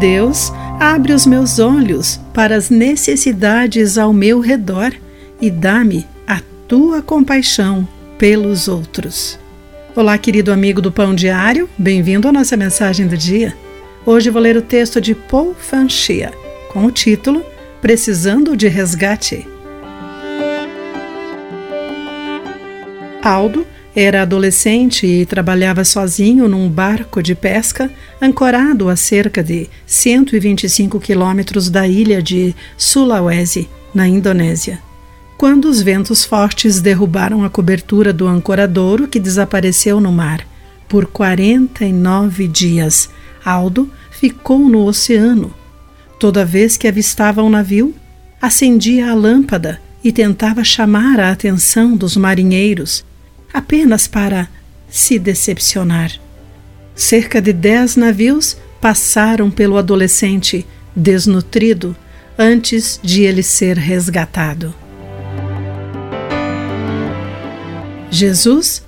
Deus, abre os meus olhos para as necessidades ao meu redor e dá-me a tua compaixão pelos outros. Olá, querido amigo do Pão Diário, bem-vindo à nossa mensagem do dia. Hoje vou ler o texto de Paul Fanchia com o título Precisando de Resgate. Aldo era adolescente e trabalhava sozinho num barco de pesca ancorado a cerca de 125 quilômetros da ilha de Sulawesi, na Indonésia. Quando os ventos fortes derrubaram a cobertura do ancoradouro que desapareceu no mar. Por 49 dias, Aldo ficou no oceano. Toda vez que avistava um navio, acendia a lâmpada e tentava chamar a atenção dos marinheiros apenas para se decepcionar. Cerca de dez navios passaram pelo adolescente desnutrido antes de ele ser resgatado. Jesus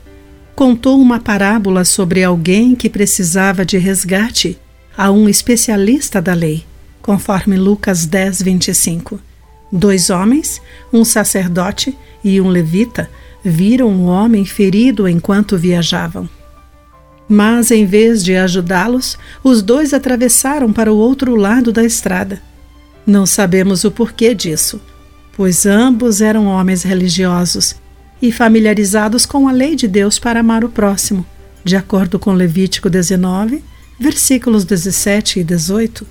contou uma parábola sobre alguém que precisava de resgate a um especialista da lei, conforme Lucas 10, 25. Dois homens, um sacerdote e um levita, viram um homem ferido enquanto viajavam. Mas, em vez de ajudá-los, os dois atravessaram para o outro lado da estrada. Não sabemos o porquê disso, pois ambos eram homens religiosos e familiarizados com a lei de Deus para amar o próximo, de acordo com Levítico 19, versículos 17 e 18.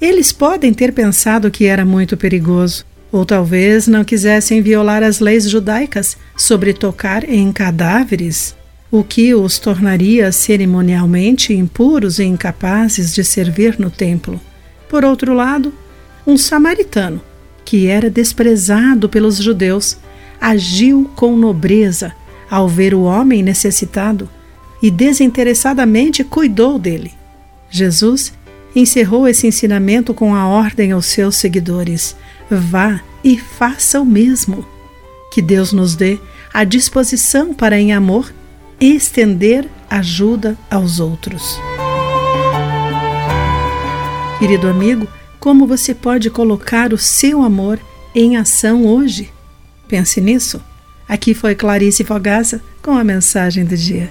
Eles podem ter pensado que era muito perigoso, ou talvez não quisessem violar as leis judaicas sobre tocar em cadáveres, o que os tornaria cerimonialmente impuros e incapazes de servir no templo. Por outro lado, um samaritano, que era desprezado pelos judeus, agiu com nobreza ao ver o homem necessitado e desinteressadamente cuidou dele. Jesus encerrou esse ensinamento com a ordem aos seus seguidores: vá e faça o mesmo. Que Deus nos dê a disposição para, em amor, estender ajuda aos outros. Querido amigo, como você pode colocar o seu amor em ação hoje? Pense nisso. Aqui foi Clarice Fogaça com a mensagem do dia.